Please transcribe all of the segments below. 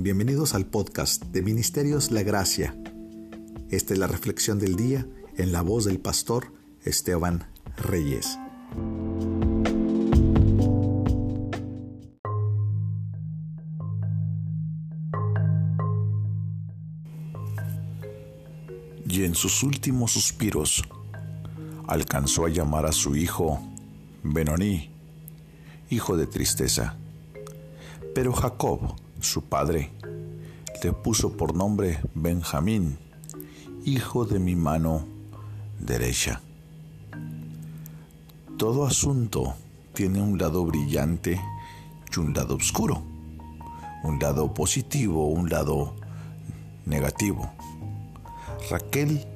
Bienvenidos al podcast de Ministerios La Gracia. Esta es la reflexión del día en la voz del pastor Esteban Reyes. Y en sus últimos suspiros alcanzó a llamar a su hijo Benoní, hijo de tristeza. Pero Jacob, su padre, le puso por nombre Benjamín, hijo de mi mano derecha. Todo asunto tiene un lado brillante y un lado oscuro, un lado positivo, un lado negativo. Raquel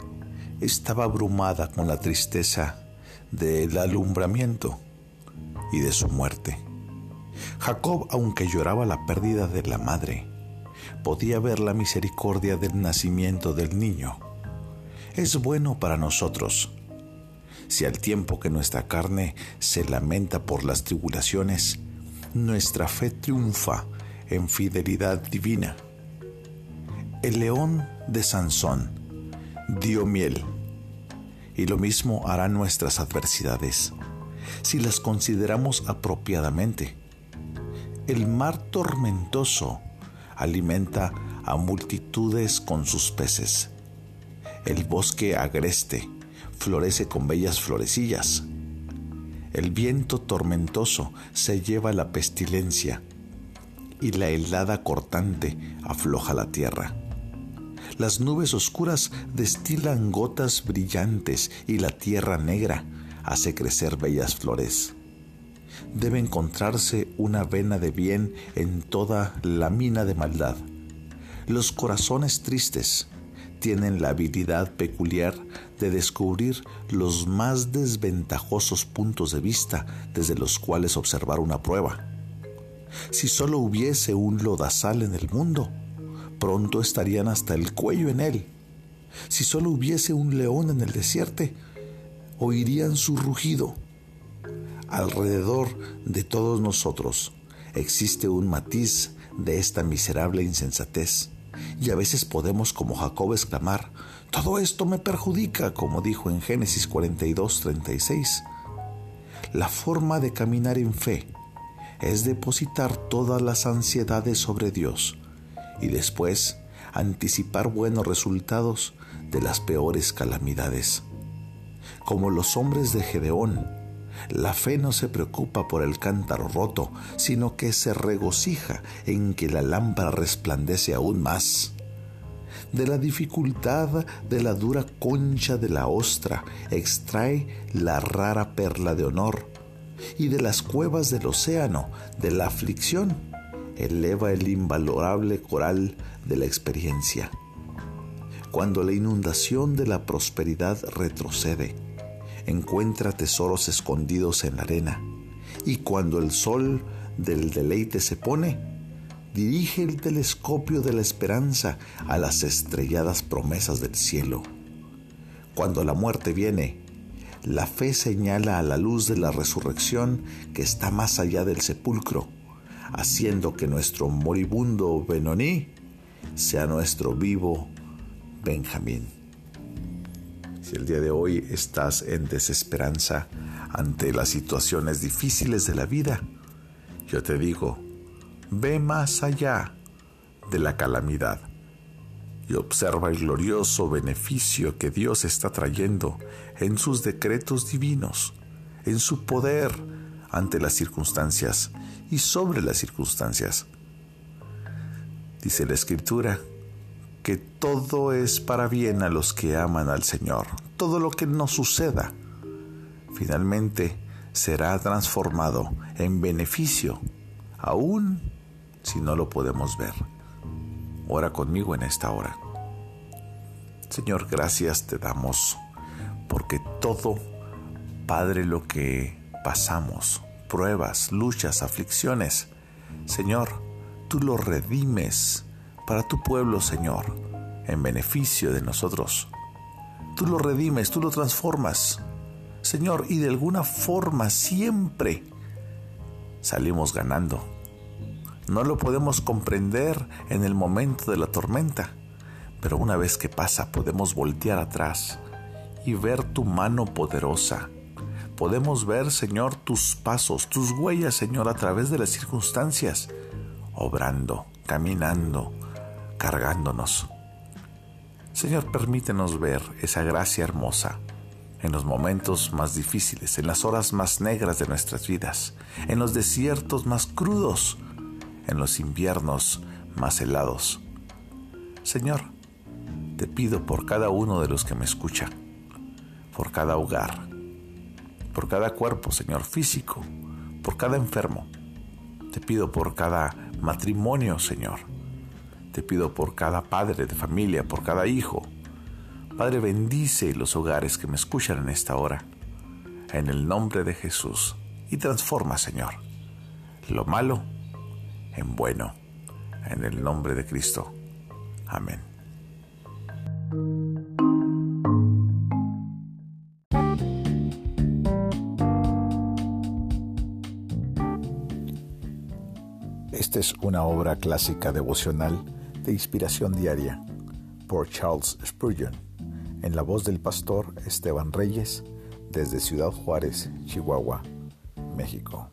estaba abrumada con la tristeza del alumbramiento y de su muerte. Jacob, aunque lloraba la pérdida de la madre, podía ver la misericordia del nacimiento del niño. Es bueno para nosotros. Si al tiempo que nuestra carne se lamenta por las tribulaciones, nuestra fe triunfa en fidelidad divina. El león de Sansón dio miel, y lo mismo harán nuestras adversidades, si las consideramos apropiadamente. El mar tormentoso alimenta a multitudes con sus peces. El bosque agreste florece con bellas florecillas. El viento tormentoso se lleva la pestilencia y la helada cortante afloja la tierra. Las nubes oscuras destilan gotas brillantes y la tierra negra hace crecer bellas flores debe encontrarse una vena de bien en toda la mina de maldad. Los corazones tristes tienen la habilidad peculiar de descubrir los más desventajosos puntos de vista desde los cuales observar una prueba. Si solo hubiese un lodazal en el mundo, pronto estarían hasta el cuello en él. Si solo hubiese un león en el desierto, oirían su rugido alrededor de todos nosotros existe un matiz de esta miserable insensatez. Y a veces podemos, como Jacob, exclamar, todo esto me perjudica, como dijo en Génesis 42, 36. La forma de caminar en fe es depositar todas las ansiedades sobre Dios y después anticipar buenos resultados de las peores calamidades. Como los hombres de Gedeón, la fe no se preocupa por el cántaro roto, sino que se regocija en que la lámpara resplandece aún más. De la dificultad de la dura concha de la ostra extrae la rara perla de honor, y de las cuevas del océano, de la aflicción, eleva el invalorable coral de la experiencia. Cuando la inundación de la prosperidad retrocede, encuentra tesoros escondidos en la arena, y cuando el sol del deleite se pone, dirige el telescopio de la esperanza a las estrelladas promesas del cielo. Cuando la muerte viene, la fe señala a la luz de la resurrección que está más allá del sepulcro, haciendo que nuestro moribundo Benoní sea nuestro vivo Benjamín. Si el día de hoy estás en desesperanza ante las situaciones difíciles de la vida, yo te digo, ve más allá de la calamidad y observa el glorioso beneficio que Dios está trayendo en sus decretos divinos, en su poder ante las circunstancias y sobre las circunstancias. Dice la Escritura, que todo es para bien a los que aman al Señor. Todo lo que nos suceda finalmente será transformado en beneficio, aun si no lo podemos ver. Ora conmigo en esta hora. Señor, gracias te damos porque todo, Padre, lo que pasamos, pruebas, luchas, aflicciones, Señor, tú lo redimes para tu pueblo, Señor, en beneficio de nosotros. Tú lo redimes, tú lo transformas, Señor, y de alguna forma siempre salimos ganando. No lo podemos comprender en el momento de la tormenta, pero una vez que pasa podemos voltear atrás y ver tu mano poderosa. Podemos ver, Señor, tus pasos, tus huellas, Señor, a través de las circunstancias, obrando, caminando, cargándonos. Señor, permítenos ver esa gracia hermosa en los momentos más difíciles, en las horas más negras de nuestras vidas, en los desiertos más crudos, en los inviernos más helados. Señor, te pido por cada uno de los que me escucha, por cada hogar, por cada cuerpo, Señor, físico, por cada enfermo. Te pido por cada matrimonio, Señor. Te pido por cada padre de familia, por cada hijo. Padre, bendice los hogares que me escuchan en esta hora. En el nombre de Jesús. Y transforma, Señor, lo malo en bueno. En el nombre de Cristo. Amén. Esta es una obra clásica devocional de inspiración diaria por Charles Spurgeon, en la voz del pastor Esteban Reyes, desde Ciudad Juárez, Chihuahua, México.